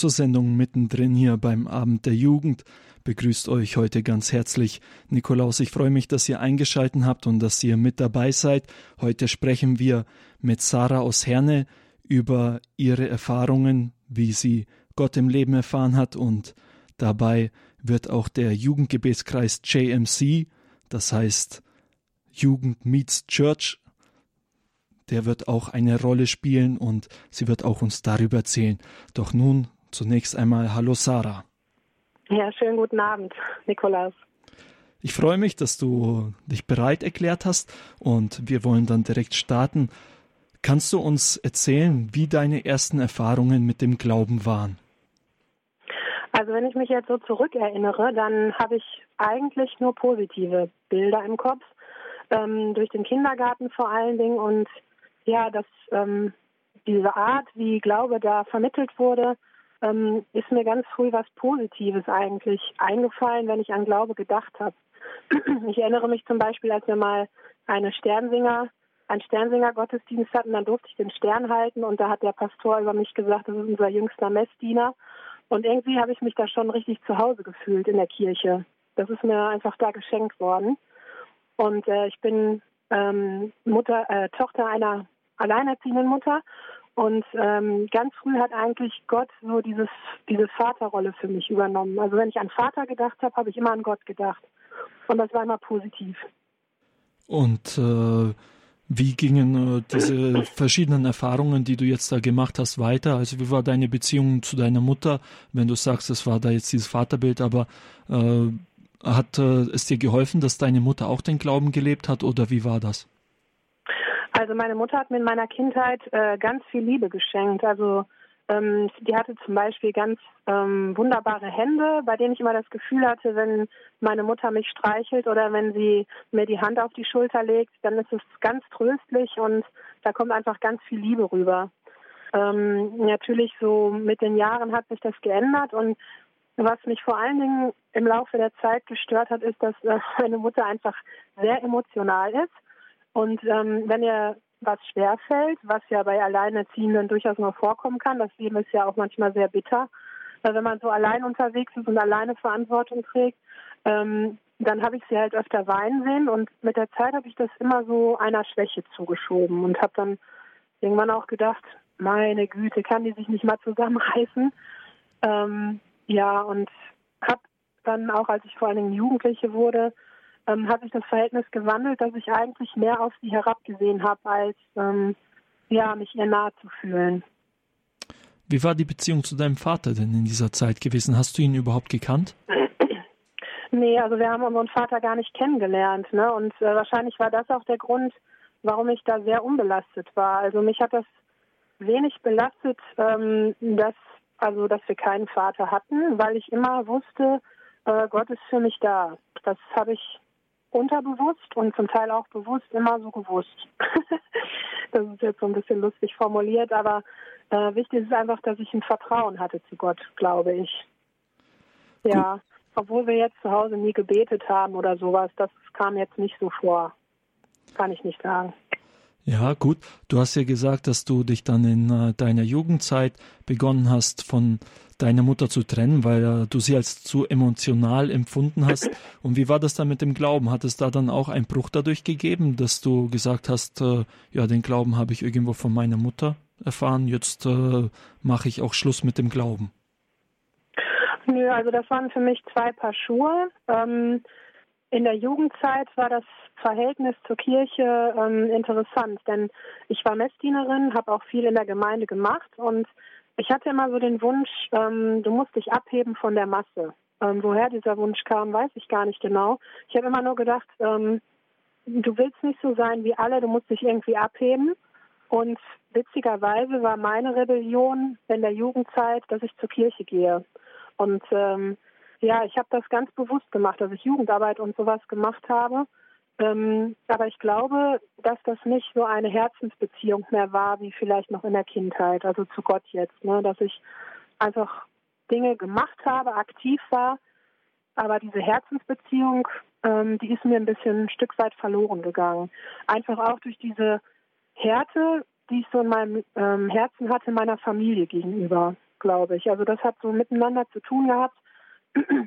zur Sendung mittendrin hier beim Abend der Jugend. Begrüßt euch heute ganz herzlich Nikolaus. Ich freue mich, dass ihr eingeschalten habt und dass ihr mit dabei seid. Heute sprechen wir mit Sarah aus Herne über ihre Erfahrungen, wie sie Gott im Leben erfahren hat und dabei wird auch der Jugendgebetskreis JMC, das heißt Jugend Meets Church, der wird auch eine Rolle spielen und sie wird auch uns darüber erzählen. Doch nun zunächst einmal Hallo Sarah. Ja, schönen guten Abend, Nikolaus. Ich freue mich, dass du dich bereit erklärt hast und wir wollen dann direkt starten. Kannst du uns erzählen, wie deine ersten Erfahrungen mit dem Glauben waren? Also wenn ich mich jetzt so zurückerinnere, dann habe ich eigentlich nur positive Bilder im Kopf, ähm, durch den Kindergarten vor allen Dingen und ja, dass ähm, diese Art, wie Glaube da vermittelt wurde, ähm, ist mir ganz früh was Positives eigentlich eingefallen, wenn ich an Glaube gedacht habe. Ich erinnere mich zum Beispiel, als wir mal eine Sternsinger, einen Sternsinger-Gottesdienst hatten, dann durfte ich den Stern halten und da hat der Pastor über mich gesagt, das ist unser jüngster Messdiener. Und irgendwie habe ich mich da schon richtig zu Hause gefühlt in der Kirche. Das ist mir einfach da geschenkt worden. Und äh, ich bin ähm, Mutter, äh, Tochter einer alleinerziehenden Mutter. Und ähm, ganz früh hat eigentlich Gott so dieses, diese Vaterrolle für mich übernommen. Also wenn ich an Vater gedacht habe, habe ich immer an Gott gedacht. Und das war immer positiv. Und äh, wie gingen äh, diese verschiedenen Erfahrungen, die du jetzt da gemacht hast, weiter? Also wie war deine Beziehung zu deiner Mutter, wenn du sagst, es war da jetzt dieses Vaterbild, aber äh, hat äh, es dir geholfen, dass deine Mutter auch den Glauben gelebt hat oder wie war das? Also meine Mutter hat mir in meiner Kindheit äh, ganz viel Liebe geschenkt. Also ähm, die hatte zum Beispiel ganz ähm, wunderbare Hände, bei denen ich immer das Gefühl hatte, wenn meine Mutter mich streichelt oder wenn sie mir die Hand auf die Schulter legt, dann ist es ganz tröstlich und da kommt einfach ganz viel Liebe rüber. Ähm, natürlich so mit den Jahren hat sich das geändert und was mich vor allen Dingen im Laufe der Zeit gestört hat, ist, dass äh, meine Mutter einfach sehr emotional ist. Und ähm, wenn ihr was schwerfällt, was ja bei Alleinerziehenden durchaus noch vorkommen kann, das Leben ist ja auch manchmal sehr bitter, weil wenn man so allein unterwegs ist und alleine Verantwortung trägt, ähm, dann habe ich sie halt öfter weinen sehen und mit der Zeit habe ich das immer so einer Schwäche zugeschoben und habe dann irgendwann auch gedacht, meine Güte, kann die sich nicht mal zusammenreißen? Ähm, ja, und habe dann auch, als ich vor allen Dingen Jugendliche wurde, ähm, hat sich das Verhältnis gewandelt, dass ich eigentlich mehr auf sie herabgesehen habe, als ähm, ja, mich ihr nahe zu fühlen. Wie war die Beziehung zu deinem Vater denn in dieser Zeit gewesen? Hast du ihn überhaupt gekannt? Nee, also wir haben unseren Vater gar nicht kennengelernt. Ne? Und äh, wahrscheinlich war das auch der Grund, warum ich da sehr unbelastet war. Also mich hat das wenig belastet, ähm, dass also dass wir keinen Vater hatten, weil ich immer wusste, äh, Gott ist für mich da. Das habe ich unterbewusst und zum Teil auch bewusst immer so gewusst. das ist jetzt so ein bisschen lustig formuliert, aber äh, wichtig ist einfach, dass ich ein Vertrauen hatte zu Gott, glaube ich. Ja, Gut. obwohl wir jetzt zu Hause nie gebetet haben oder sowas, das kam jetzt nicht so vor. Kann ich nicht sagen. Ja, gut. Du hast ja gesagt, dass du dich dann in äh, deiner Jugendzeit begonnen hast, von deiner Mutter zu trennen, weil äh, du sie als zu emotional empfunden hast. Und wie war das dann mit dem Glauben? Hat es da dann auch einen Bruch dadurch gegeben, dass du gesagt hast, äh, ja, den Glauben habe ich irgendwo von meiner Mutter erfahren, jetzt äh, mache ich auch Schluss mit dem Glauben? Nö, also das waren für mich zwei Paar Schuhe. Ähm, in der Jugendzeit war das Verhältnis zur Kirche ähm, interessant, denn ich war Messdienerin, habe auch viel in der Gemeinde gemacht und ich hatte immer so den Wunsch, ähm, du musst dich abheben von der Masse. Ähm, woher dieser Wunsch kam, weiß ich gar nicht genau. Ich habe immer nur gedacht, ähm, du willst nicht so sein wie alle, du musst dich irgendwie abheben. Und witzigerweise war meine Rebellion in der Jugendzeit, dass ich zur Kirche gehe. Und ähm, ja, ich habe das ganz bewusst gemacht, dass ich Jugendarbeit und sowas gemacht habe. Ähm, aber ich glaube, dass das nicht so eine Herzensbeziehung mehr war, wie vielleicht noch in der Kindheit, also zu Gott jetzt. Ne? Dass ich einfach Dinge gemacht habe, aktiv war, aber diese Herzensbeziehung, ähm, die ist mir ein bisschen ein Stück weit verloren gegangen. Einfach auch durch diese Härte, die ich so in meinem ähm, Herzen hatte, meiner Familie gegenüber. glaube ich. Also das hat so miteinander zu tun gehabt.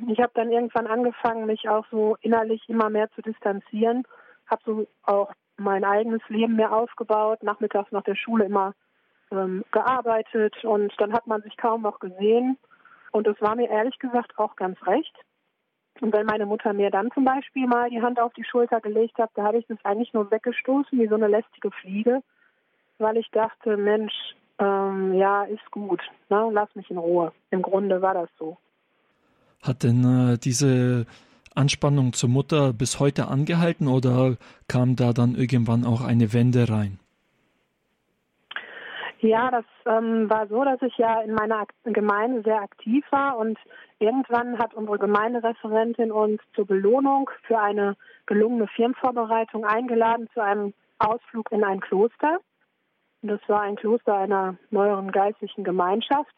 Ich habe dann irgendwann angefangen, mich auch so innerlich immer mehr zu distanzieren, habe so auch mein eigenes Leben mehr aufgebaut, nachmittags nach der Schule immer ähm, gearbeitet und dann hat man sich kaum noch gesehen. Und es war mir ehrlich gesagt auch ganz recht. Und wenn meine Mutter mir dann zum Beispiel mal die Hand auf die Schulter gelegt hat, da habe ich das eigentlich nur weggestoßen wie so eine lästige Fliege, weil ich dachte, Mensch, ähm, ja, ist gut, ne? lass mich in Ruhe. Im Grunde war das so. Hat denn äh, diese Anspannung zur Mutter bis heute angehalten oder kam da dann irgendwann auch eine Wende rein? Ja, das ähm, war so, dass ich ja in meiner Gemeinde sehr aktiv war und irgendwann hat unsere Gemeindereferentin uns zur Belohnung für eine gelungene Firmenvorbereitung eingeladen zu einem Ausflug in ein Kloster. Das war ein Kloster einer neueren geistlichen Gemeinschaft.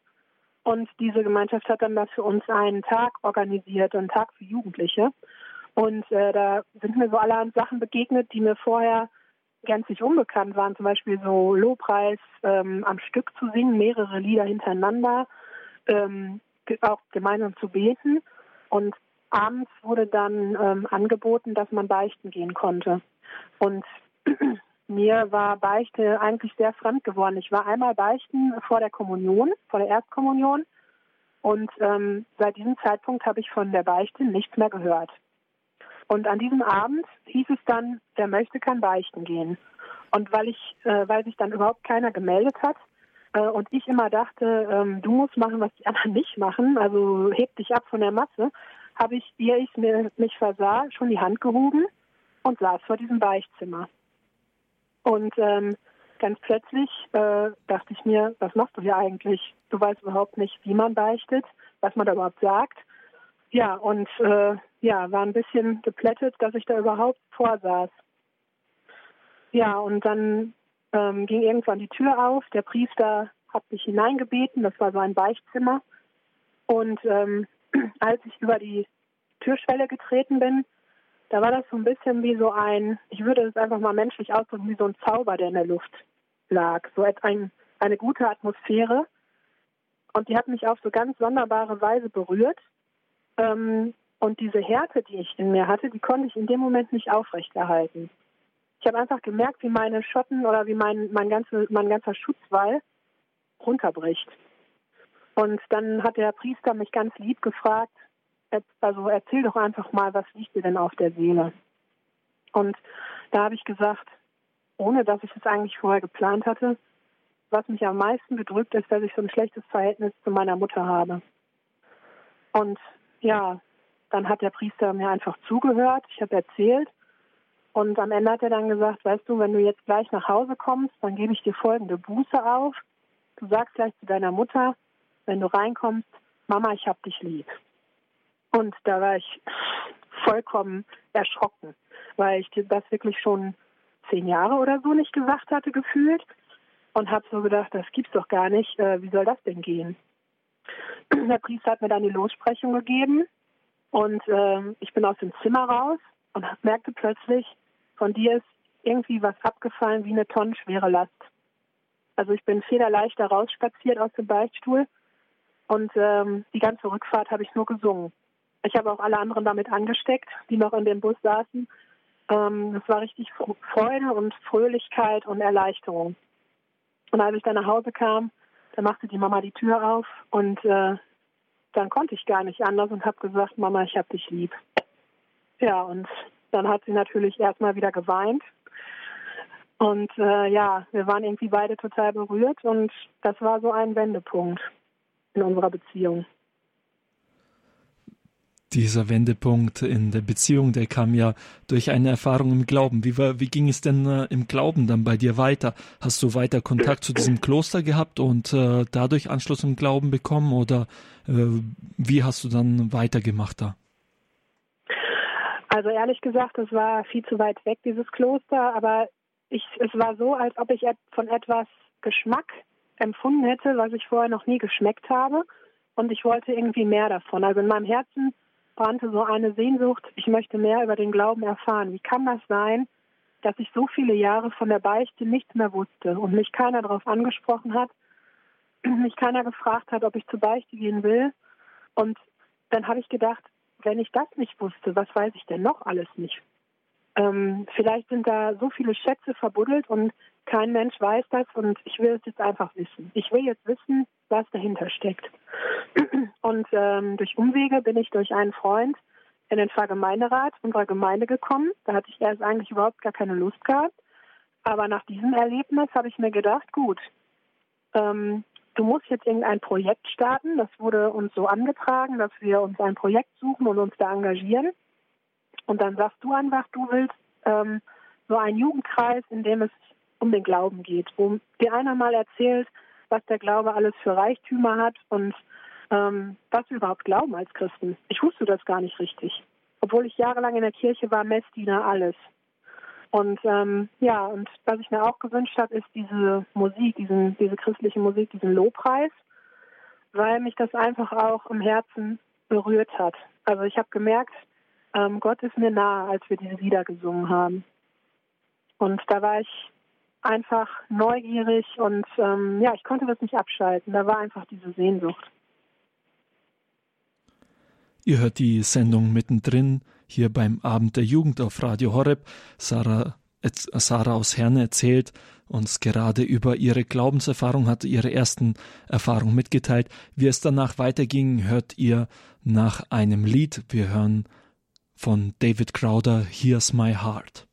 Und diese Gemeinschaft hat dann da für uns einen Tag organisiert, einen Tag für Jugendliche. Und äh, da sind mir so allerhand Sachen begegnet, die mir vorher gänzlich unbekannt waren, zum Beispiel so Lobpreis ähm, am Stück zu singen, mehrere Lieder hintereinander, ähm, auch gemeinsam zu beten. Und abends wurde dann ähm, angeboten, dass man beichten gehen konnte. Und mir war Beichte eigentlich sehr fremd geworden. Ich war einmal beichten vor der Kommunion, vor der Erstkommunion. Und ähm, seit diesem Zeitpunkt habe ich von der Beichte nichts mehr gehört. Und an diesem Abend hieß es dann, wer möchte, kann beichten gehen. Und weil ich, äh, weil sich dann überhaupt keiner gemeldet hat äh, und ich immer dachte, ähm, du musst machen, was die anderen nicht machen, also heb dich ab von der Masse, habe ich, ehe ich mir, mich versah, schon die Hand gehoben und saß vor diesem Beichtzimmer. Und ähm, ganz plötzlich äh, dachte ich mir, was machst du hier eigentlich? Du weißt überhaupt nicht, wie man beichtet, was man da überhaupt sagt. Ja, und äh, ja, war ein bisschen geplättet, dass ich da überhaupt vorsaß. Ja, und dann ähm, ging irgendwann die Tür auf. Der Priester hat mich hineingebeten. Das war so ein Beichtzimmer. Und ähm, als ich über die Türschwelle getreten bin, da war das so ein bisschen wie so ein, ich würde es einfach mal menschlich ausdrücken, wie so ein Zauber, der in der Luft lag. So ein, eine gute Atmosphäre. Und die hat mich auf so ganz sonderbare Weise berührt. Ähm, und diese Härte, die ich in mir hatte, die konnte ich in dem Moment nicht aufrechterhalten. Ich habe einfach gemerkt, wie meine Schotten oder wie mein, mein, ganze, mein ganzer Schutzwall runterbricht. Und dann hat der Priester mich ganz lieb gefragt, also erzähl doch einfach mal, was liegt dir denn auf der Seele? Und da habe ich gesagt, ohne dass ich es eigentlich vorher geplant hatte, was mich am meisten bedrückt, ist, dass ich so ein schlechtes Verhältnis zu meiner Mutter habe. Und ja, dann hat der Priester mir einfach zugehört, ich habe erzählt und am Ende hat er dann gesagt, weißt du, wenn du jetzt gleich nach Hause kommst, dann gebe ich dir folgende Buße auf. Du sagst gleich zu deiner Mutter, wenn du reinkommst, Mama, ich hab dich lieb. Und da war ich vollkommen erschrocken, weil ich das wirklich schon zehn Jahre oder so nicht gesagt hatte, gefühlt. Und habe so gedacht, das gibt's doch gar nicht. Äh, wie soll das denn gehen? Der Priester hat mir dann die Lossprechung gegeben und äh, ich bin aus dem Zimmer raus und merkte plötzlich, von dir ist irgendwie was abgefallen wie eine tonnenschwere Last. Also ich bin federleicht da rausspaziert aus dem Beichtstuhl und ähm, die ganze Rückfahrt habe ich nur gesungen. Ich habe auch alle anderen damit angesteckt, die noch in dem Bus saßen. Ähm, es war richtig Freude und Fröhlichkeit und Erleichterung. Und als ich dann nach Hause kam, da machte die Mama die Tür auf und äh, dann konnte ich gar nicht anders und habe gesagt, Mama, ich habe dich lieb. Ja, und dann hat sie natürlich erstmal wieder geweint. Und äh, ja, wir waren irgendwie beide total berührt und das war so ein Wendepunkt in unserer Beziehung dieser Wendepunkt in der Beziehung, der kam ja durch eine Erfahrung im Glauben. Wie, war, wie ging es denn äh, im Glauben dann bei dir weiter? Hast du weiter Kontakt zu diesem Kloster gehabt und äh, dadurch Anschluss im Glauben bekommen oder äh, wie hast du dann weitergemacht da? Also ehrlich gesagt, es war viel zu weit weg, dieses Kloster, aber ich, es war so, als ob ich von etwas Geschmack empfunden hätte, was ich vorher noch nie geschmeckt habe. Und ich wollte irgendwie mehr davon. Also in meinem Herzen brannte so eine Sehnsucht, ich möchte mehr über den Glauben erfahren. Wie kann das sein, dass ich so viele Jahre von der Beichte nichts mehr wusste und mich keiner darauf angesprochen hat, mich keiner gefragt hat, ob ich zur Beichte gehen will. Und dann habe ich gedacht, wenn ich das nicht wusste, was weiß ich denn noch alles nicht? Ähm, vielleicht sind da so viele Schätze verbuddelt und kein Mensch weiß das und ich will es jetzt einfach wissen. Ich will jetzt wissen, was dahinter steckt. Und ähm, durch Umwege bin ich durch einen Freund in den Pfarrgemeinderat unserer Gemeinde gekommen. Da hatte ich erst eigentlich überhaupt gar keine Lust gehabt. Aber nach diesem Erlebnis habe ich mir gedacht, gut, ähm, du musst jetzt irgendein Projekt starten. Das wurde uns so angetragen, dass wir uns ein Projekt suchen und uns da engagieren. Und dann sagst du einfach, du willst ähm, so einen Jugendkreis, in dem es um den Glauben geht, wo dir einer mal erzählt, was der Glaube alles für Reichtümer hat und ähm, was wir überhaupt glauben als Christen. Ich wusste das gar nicht richtig. Obwohl ich jahrelang in der Kirche war, Messdiener, alles. Und ähm, ja, und was ich mir auch gewünscht habe, ist diese Musik, diesen, diese christliche Musik, diesen Lobpreis, weil mich das einfach auch im Herzen berührt hat. Also ich habe gemerkt, ähm, Gott ist mir nahe, als wir diese Lieder gesungen haben. Und da war ich einfach neugierig und ähm, ja, ich konnte das nicht abschalten. Da war einfach diese Sehnsucht. Ihr hört die Sendung mittendrin hier beim Abend der Jugend auf Radio Horeb. Sarah, Sarah aus Herne erzählt uns gerade über ihre Glaubenserfahrung, hat ihre ersten Erfahrungen mitgeteilt. Wie es danach weiterging, hört ihr nach einem Lied. Wir hören von David Crowder Here's My Heart.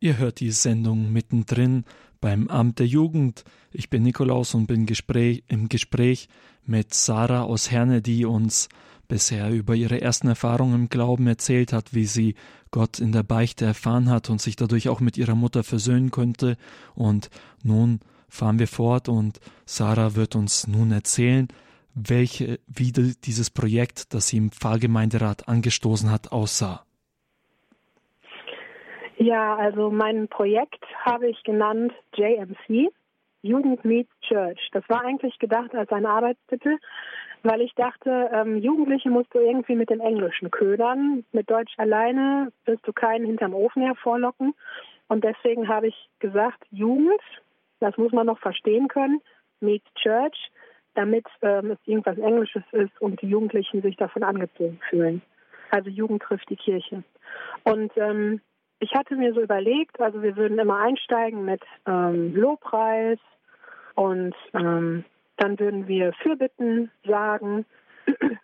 Ihr hört die Sendung mittendrin beim Amt der Jugend. Ich bin Nikolaus und bin Gespräch, im Gespräch mit Sarah aus Herne, die uns bisher über ihre ersten Erfahrungen im Glauben erzählt hat, wie sie Gott in der Beichte erfahren hat und sich dadurch auch mit ihrer Mutter versöhnen konnte. Und nun fahren wir fort und Sarah wird uns nun erzählen, welche, wie dieses Projekt, das sie im Pfarrgemeinderat angestoßen hat, aussah. Ja, also mein Projekt habe ich genannt JMC, Jugend Meets Church. Das war eigentlich gedacht als ein Arbeitstitel, weil ich dachte, ähm, Jugendliche musst du irgendwie mit dem Englischen ködern. Mit Deutsch alleine wirst du keinen hinterm Ofen hervorlocken. Und deswegen habe ich gesagt, Jugend, das muss man noch verstehen können, meets Church, damit ähm, es irgendwas Englisches ist und die Jugendlichen sich davon angezogen fühlen. Also Jugend trifft die Kirche. Und ähm, ich hatte mir so überlegt, also wir würden immer einsteigen mit ähm, Lobpreis und ähm, dann würden wir Fürbitten sagen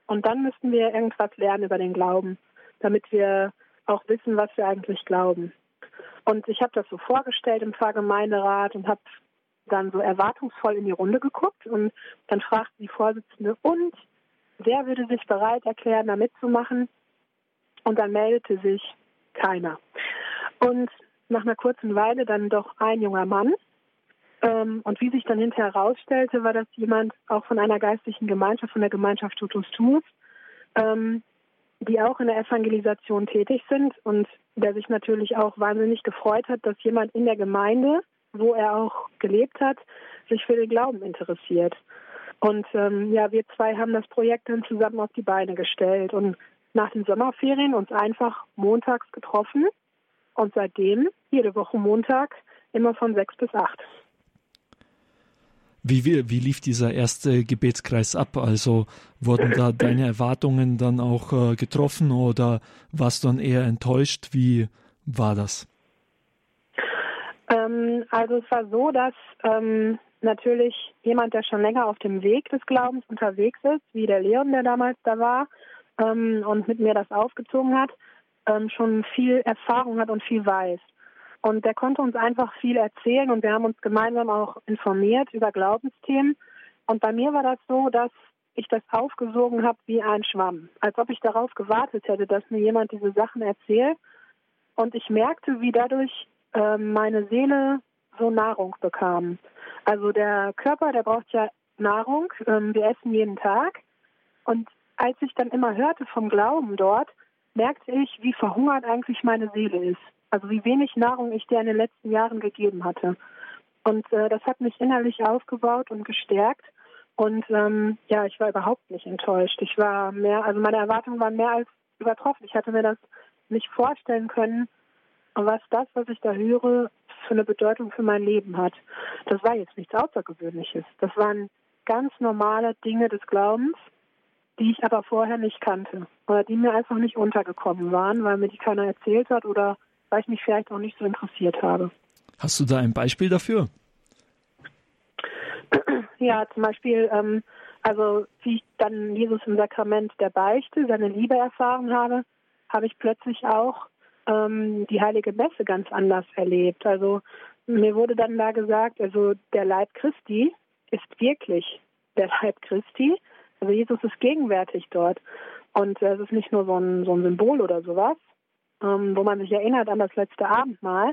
und dann müssten wir irgendwas lernen über den Glauben, damit wir auch wissen, was wir eigentlich glauben. Und ich habe das so vorgestellt im Pfarrgemeinderat und habe dann so erwartungsvoll in die Runde geguckt und dann fragte die Vorsitzende, und wer würde sich bereit erklären, da mitzumachen? Und dann meldete sich keiner. Und nach einer kurzen Weile dann doch ein junger Mann. Ähm, und wie sich dann hinterher herausstellte, war das jemand auch von einer geistlichen Gemeinschaft, von der Gemeinschaft Tutus Tumus, ähm, die auch in der Evangelisation tätig sind und der sich natürlich auch wahnsinnig gefreut hat, dass jemand in der Gemeinde, wo er auch gelebt hat, sich für den Glauben interessiert. Und ähm, ja, wir zwei haben das Projekt dann zusammen auf die Beine gestellt und nach den Sommerferien uns einfach montags getroffen und seitdem jede Woche Montag immer von sechs bis acht. Wie, wie, wie lief dieser erste Gebetskreis ab? Also wurden da deine Erwartungen dann auch äh, getroffen oder warst du dann eher enttäuscht? Wie war das? Ähm, also es war so, dass ähm, natürlich jemand, der schon länger auf dem Weg des Glaubens unterwegs ist, wie der Leon, der damals da war ähm, und mit mir das aufgezogen hat, ähm, schon viel Erfahrung hat und viel weiß. Und der konnte uns einfach viel erzählen und wir haben uns gemeinsam auch informiert über Glaubensthemen. Und bei mir war das so, dass ich das aufgesogen habe wie ein Schwamm, als ob ich darauf gewartet hätte, dass mir jemand diese Sachen erzählt. Und ich merkte, wie dadurch äh, meine Seele so Nahrung bekam. Also der Körper, der braucht ja Nahrung. Ähm, wir essen jeden Tag. Und als ich dann immer hörte vom Glauben dort, merkte ich, wie verhungert eigentlich meine Seele ist. Also wie wenig Nahrung ich dir in den letzten Jahren gegeben hatte. Und äh, das hat mich innerlich aufgebaut und gestärkt. Und ähm, ja, ich war überhaupt nicht enttäuscht. Ich war mehr, also meine Erwartungen waren mehr als übertroffen. Ich hatte mir das nicht vorstellen können, was das, was ich da höre, für eine Bedeutung für mein Leben hat. Das war jetzt nichts Außergewöhnliches. Das waren ganz normale Dinge des Glaubens, die ich aber vorher nicht kannte oder die mir einfach nicht untergekommen waren, weil mir die keiner erzählt hat oder weil ich mich vielleicht auch nicht so interessiert habe. Hast du da ein Beispiel dafür? Ja, zum Beispiel, ähm, also wie ich dann Jesus im Sakrament der Beichte, seine Liebe erfahren habe, habe ich plötzlich auch ähm, die heilige Messe ganz anders erlebt. Also mir wurde dann da gesagt, also der Leib Christi ist wirklich der Leib Christi. Also Jesus ist gegenwärtig dort. Und es ist nicht nur so ein, so ein Symbol oder sowas, ähm, wo man sich erinnert an das letzte Abendmahl,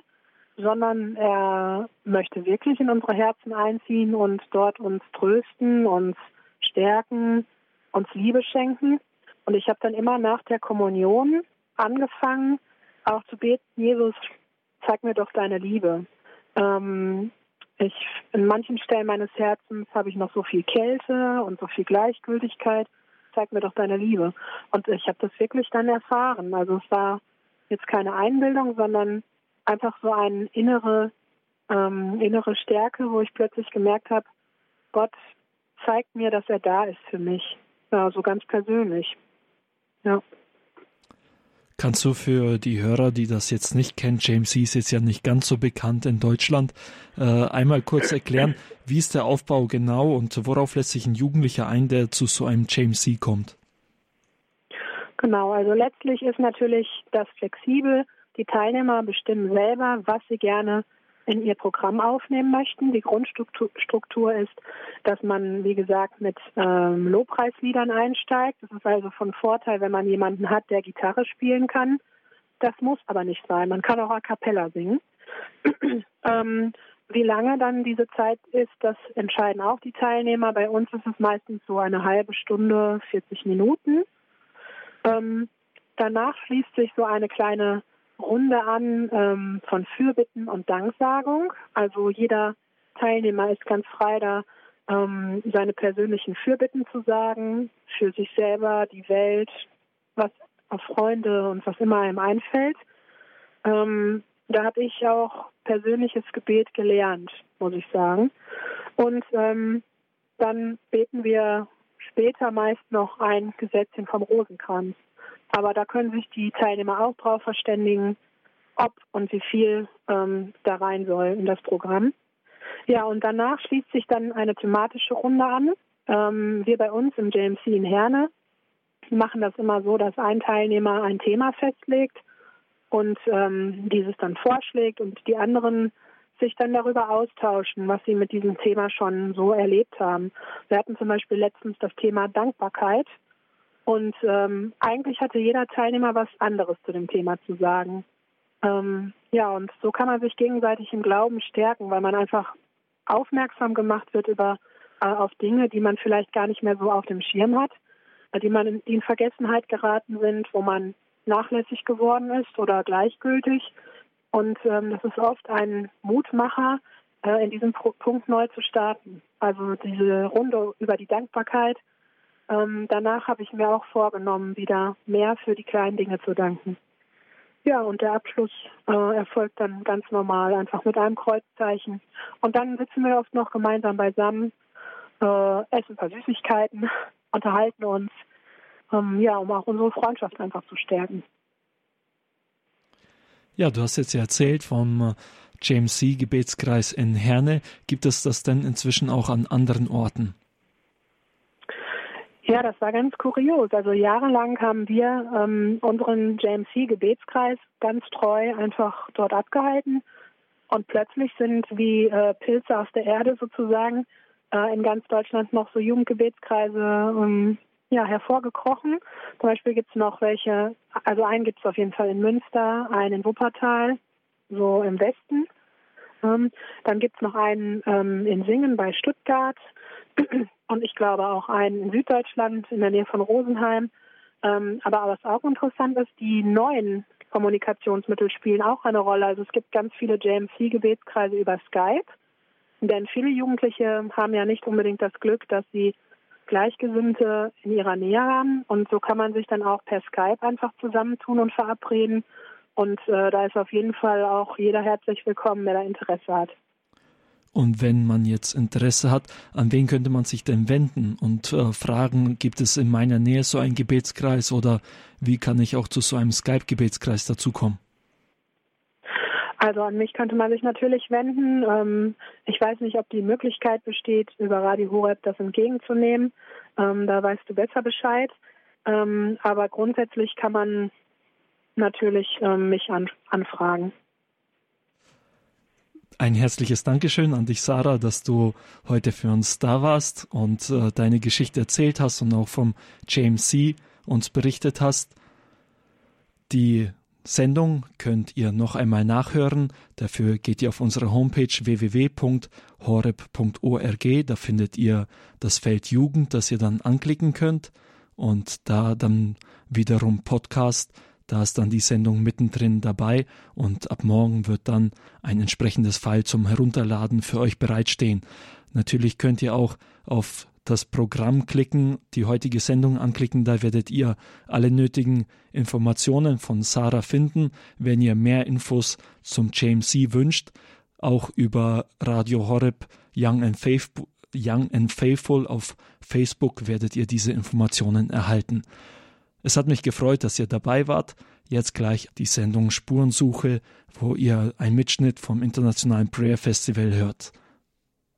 sondern er möchte wirklich in unsere Herzen einziehen und dort uns trösten, uns stärken, uns Liebe schenken. Und ich habe dann immer nach der Kommunion angefangen, auch zu beten, Jesus, zeig mir doch deine Liebe. Ähm, ich, in manchen Stellen meines Herzens habe ich noch so viel Kälte und so viel Gleichgültigkeit. Zeig mir doch deine Liebe. Und ich habe das wirklich dann erfahren. Also es war jetzt keine Einbildung, sondern einfach so eine innere, ähm, innere Stärke, wo ich plötzlich gemerkt habe, Gott zeigt mir, dass er da ist für mich. Ja, so ganz persönlich. Ja. Kannst du für die Hörer, die das jetzt nicht kennen, James C. ist jetzt ja nicht ganz so bekannt in Deutschland, äh, einmal kurz erklären, wie ist der Aufbau genau und worauf lässt sich ein Jugendlicher ein, der zu so einem James C. kommt? Genau, also letztlich ist natürlich das flexibel. Die Teilnehmer bestimmen selber, was sie gerne in ihr Programm aufnehmen möchten. Die Grundstruktur ist, dass man, wie gesagt, mit ähm, Lobpreisliedern einsteigt. Das ist also von Vorteil, wenn man jemanden hat, der Gitarre spielen kann. Das muss aber nicht sein. Man kann auch a cappella singen. ähm, wie lange dann diese Zeit ist, das entscheiden auch die Teilnehmer. Bei uns ist es meistens so eine halbe Stunde, 40 Minuten. Ähm, danach schließt sich so eine kleine Runde an ähm, von Fürbitten und Danksagung. Also jeder Teilnehmer ist ganz frei da, ähm, seine persönlichen Fürbitten zu sagen, für sich selber, die Welt, was auf Freunde und was immer einem einfällt. Ähm, da habe ich auch persönliches Gebet gelernt, muss ich sagen. Und ähm, dann beten wir später meist noch ein Gesetzchen vom Rosenkranz. Aber da können sich die Teilnehmer auch drauf verständigen, ob und wie viel ähm, da rein soll in das Programm. Ja, und danach schließt sich dann eine thematische Runde an. Ähm, wir bei uns im JMC in Herne machen das immer so, dass ein Teilnehmer ein Thema festlegt und ähm, dieses dann vorschlägt und die anderen sich dann darüber austauschen, was sie mit diesem Thema schon so erlebt haben. Wir hatten zum Beispiel letztens das Thema Dankbarkeit und ähm, eigentlich hatte jeder Teilnehmer was anderes zu dem Thema zu sagen. Ähm, ja, und so kann man sich gegenseitig im Glauben stärken, weil man einfach aufmerksam gemacht wird über äh, auf Dinge, die man vielleicht gar nicht mehr so auf dem Schirm hat, äh, die man in, die in Vergessenheit geraten sind, wo man nachlässig geworden ist oder gleichgültig. Und ähm, das ist oft ein Mutmacher, äh, in diesem Punkt neu zu starten. Also diese Runde über die Dankbarkeit ähm, danach habe ich mir auch vorgenommen, wieder mehr für die kleinen Dinge zu danken. Ja, und der Abschluss äh, erfolgt dann ganz normal, einfach mit einem Kreuzzeichen. Und dann sitzen wir oft noch gemeinsam beisammen, äh, essen ein paar Süßigkeiten, unterhalten uns, ähm, ja, um auch unsere Freundschaft einfach zu stärken. Ja, du hast jetzt ja erzählt vom äh, James C. Gebetskreis in Herne. Gibt es das denn inzwischen auch an anderen Orten? Ja, das war ganz kurios. Also jahrelang haben wir ähm, unseren JMC-Gebetskreis ganz treu einfach dort abgehalten. Und plötzlich sind wie äh, Pilze aus der Erde sozusagen äh, in ganz Deutschland noch so Jugendgebetskreise ähm, ja, hervorgekrochen. Zum Beispiel gibt es noch welche, also einen gibt es auf jeden Fall in Münster, einen in Wuppertal, so im Westen. Ähm, dann gibt es noch einen ähm, in Singen bei Stuttgart und ich glaube auch einen in Süddeutschland in der Nähe von Rosenheim. Ähm, aber was auch interessant ist, die neuen Kommunikationsmittel spielen auch eine Rolle. Also es gibt ganz viele JMC-Gebetskreise über Skype. Denn viele Jugendliche haben ja nicht unbedingt das Glück, dass sie Gleichgesinnte in ihrer Nähe haben. Und so kann man sich dann auch per Skype einfach zusammentun und verabreden. Und äh, da ist auf jeden Fall auch jeder herzlich willkommen, der da Interesse hat. Und wenn man jetzt Interesse hat, an wen könnte man sich denn wenden und äh, fragen, gibt es in meiner Nähe so einen Gebetskreis oder wie kann ich auch zu so einem Skype-Gebetskreis dazukommen? Also an mich könnte man sich natürlich wenden. Ähm, ich weiß nicht, ob die Möglichkeit besteht, über Radio Horeb das entgegenzunehmen. Ähm, da weißt du besser Bescheid. Ähm, aber grundsätzlich kann man natürlich mich anfragen. Ein herzliches Dankeschön an dich, Sarah, dass du heute für uns da warst und äh, deine Geschichte erzählt hast und auch vom JMC uns berichtet hast. Die Sendung könnt ihr noch einmal nachhören. Dafür geht ihr auf unsere Homepage www.horeb.org. Da findet ihr das Feld Jugend, das ihr dann anklicken könnt. Und da dann wiederum Podcast. Da ist dann die Sendung mittendrin dabei und ab morgen wird dann ein entsprechendes File zum Herunterladen für euch bereitstehen. Natürlich könnt ihr auch auf das Programm klicken, die heutige Sendung anklicken, da werdet ihr alle nötigen Informationen von Sarah finden. Wenn ihr mehr Infos zum JMC wünscht, auch über Radio Horeb Young and, Faithful, Young and Faithful auf Facebook werdet ihr diese Informationen erhalten. Es hat mich gefreut, dass ihr dabei wart. Jetzt gleich die Sendung Spurensuche, wo ihr einen Mitschnitt vom Internationalen Prayer Festival hört.